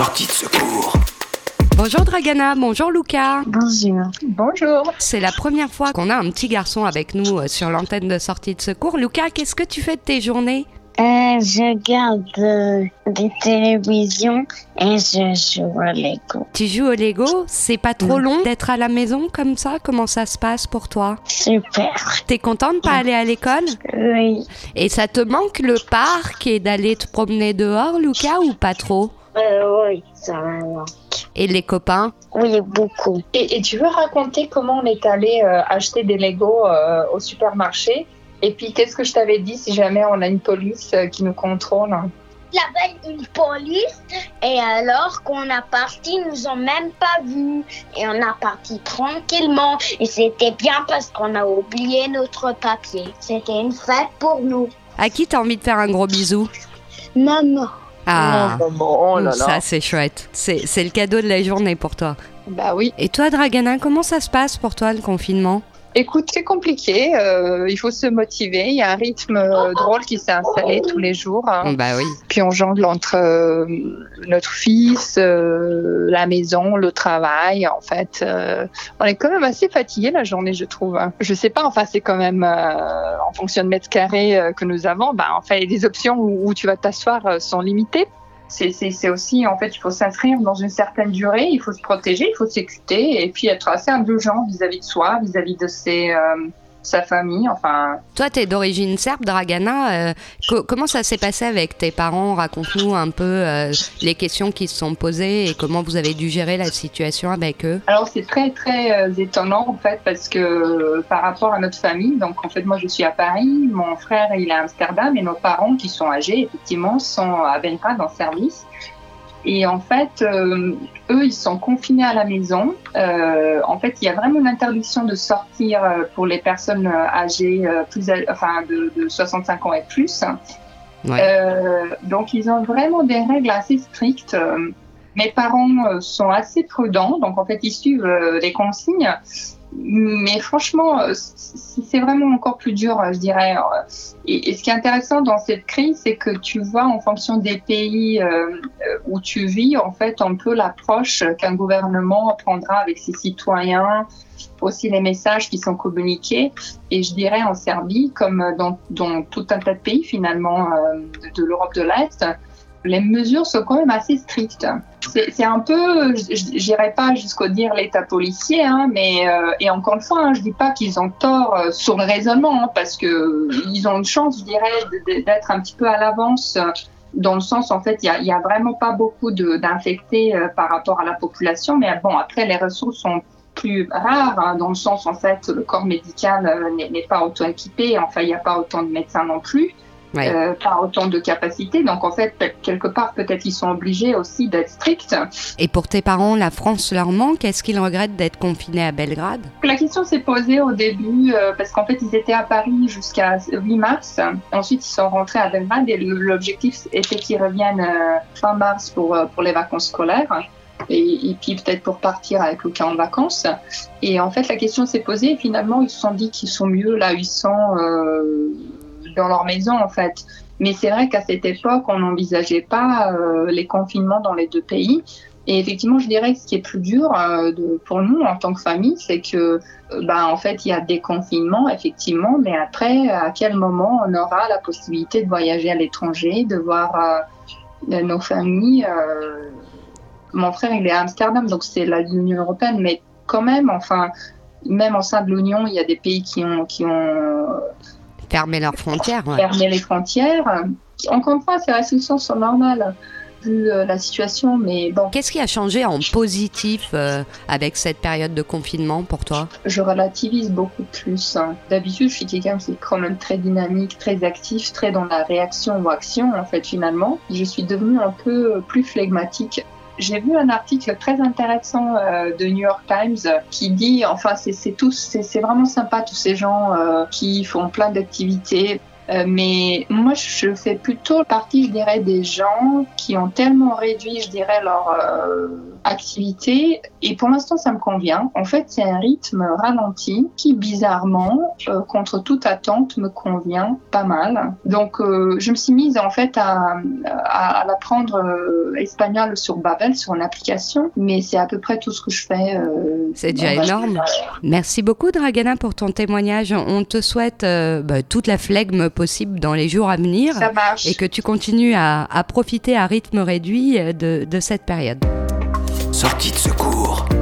Sortie de secours. Bonjour Dragana, bonjour Luca. Bonjour. Bonjour. C'est la première fois qu'on a un petit garçon avec nous euh, sur l'antenne de sortie de secours. Luca, qu'est-ce que tu fais de tes journées? Euh, je regarde euh, des télévisions et je joue à Lego. Tu joues au Lego? C'est pas trop Mm. long d'être à la maison comme ça? Comment ça se passe pour toi? Super. T'es content de pas aller à l'école? Oui. Et ça te manque le parc et d'aller te promener dehors, Luca, ou pas trop? Euh, oui, ça va. Et les copains Oui, beaucoup. Et, et tu veux raconter comment on est allé euh, acheter des Lego euh, au supermarché? Et puis, qu'est-ce que je t'avais dit si jamais on a une police euh, qui nous contrôle? Il y avait une police et alors qu'on a parti, ils nous ont même pas vus et on a parti tranquillement et c'était bien parce qu'on a oublié notre papier. C'était une fête pour nous. À qui t'as envie de faire un gros bisou? Maman. Ah, Oh là là. ça c'est chouette. C'est c'est le cadeau de la journée pour toi. Bah oui. Et toi, Dragana, comment ça se passe pour toi le confinement? Écoute, c'est compliqué. euh, il faut se motiver. Il y a un rythme euh, drôle qui s'est installé tous les jours. hein. Bah oui. Puis on jongle entre euh, notre fils, euh, la maison, le travail. En fait, euh, on est quand même assez fatigué la journée, je trouve. hein. Je sais pas. Enfin, c'est quand même euh, en fonction de mètres carrés que nous avons. Bah, en fait, les options où, où tu vas t'asseoir sont limitées. C'est- aussi, en fait, il faut s'inscrire dans une certaine durée, il faut se protéger, il faut s'écouter et puis être assez indulgent vis-à-vis de soi, vis-à-vis de ses, euh, sa famille. Enfin, Toi, t'es d'origine serbe, Dragana. euh, co- comment ça s'est passé avec tes parents? Raconte-nous un peu euh, les questions qui se sont posées et comment vous avez dû gérer la situation avec eux. Alors c'est très très euh, étonnant en fait parce que par rapport à notre famille, donc en fait moi je suis à Paris, mon frère il est à Amsterdam et nos parents qui sont âgés effectivement sont à Belgrade en service. Et en fait, euh, eux, ils sont confinés à la maison. Euh, en fait, il y a vraiment une interdiction de sortir euh, pour les personnes âgées, plus, enfin, de, de 65 ans et plus. Ouais. Euh, donc, ils ont vraiment des règles assez strictes. Mes parents sont assez prudents, donc en fait, ils suivent les consignes. Mais franchement, euh, c'est vraiment encore plus dur, euh, je dirais. Euh, Et, ce qui est intéressant dans cette crise, c'est que tu vois en fonction des pays où tu vis, en fait, un peu l'approche qu'un gouvernement prendra avec ses citoyens, aussi les messages qui sont communiqués. Et je dirais en Serbie, comme dans, tout un tas de pays finalement de l'Europe de l'Est, les mesures sont quand même assez strictes. C'est un peu, j'irai pas jusqu'au dire l'État policier, hein, mais euh, et encore une fois, hein, je dis pas qu'ils ont tort euh, sur le raisonnement, hein, parce que ils ont une chance, je dirais, d'être un petit peu à l'avance. euh, Dans le sens, en fait, il y a, vraiment pas beaucoup d'infectés par rapport à la population, mais bon, après les ressources sont plus rares, hein, dans le sens, en fait, le corps médical n'est pas auto équipé, enfin, il n'y a pas autant de médecins non plus Euh, pas autant de capacités. Donc en fait, quelque part, peut-être ils sont obligés aussi d'être stricts. Et pour tes parents, la France leur manque? Est-ce qu'ils regrettent d'être confinés à Belgrade? La question s'est posée au début euh, parce qu'en fait, ils étaient à Paris jusqu'à 8 mars. Ensuite, ils sont rentrés à Belgrade et l'objectif était qu'ils reviennent euh, fin mars pour, pour les vacances scolaires. Et, et puis peut-être pour partir avec Lucas en vacances. Et en fait, la question s'est posée et finalement, ils se sont dit qu'ils sont mieux là ils sont euh, dans leur maison en fait. Mais c'est vrai qu'à cette époque, on n'envisageait pas euh, les confinements dans les deux pays. Et effectivement, je dirais que ce qui est plus dur euh, pour nous en tant que famille, c'est que, euh, bah, en fait, il y a des confinements, effectivement, mais après, à quel moment on aura la possibilité de voyager à l'étranger, de voir nos familles Mon frère, il est à Amsterdam, donc c'est l'Union européenne, mais quand même, enfin, même au sein de l'Union, il y a des pays qui ont, qui ont Fermer leurs frontières ouais. fermer les frontières. Encore une fois, ces restrictions sont normales vu euh, la situation, mais bon, Qu'est-ce qui a changé en positif euh, avec cette période de confinement pour toi? Je relativise beaucoup plus. hein. D'habitude, je suis quelqu'un qui est quand même très dynamique, très actif, très dans la réaction ou action, en fait, finalement. Je suis devenue un peu plus flegmatique. J'ai vu un article très intéressant euh, de New York Times qui dit, enfin, c'est tous, c'est vraiment sympa tous ces gens euh, qui font plein d'activités. Euh, mais moi, je fais plutôt partie, je dirais, des gens qui ont tellement réduit, je dirais, leur activité et pour l'instant ça me convient. En fait, c'est un rythme ralenti qui bizarrement, euh, contre toute attente, me convient pas mal. Donc euh, je me suis mise en fait à, à, à l'apprendre euh, espagnol sur Babel, sur une application, mais c'est à peu près tout ce que je fais. C'est déjà énorme. Merci beaucoup, Dragana, pour ton témoignage. On te souhaite bah, toute la flegme possible dans les jours à venir Ça et que tu continues à, à profiter à rythme réduit de, de cette période. Sortie de secours.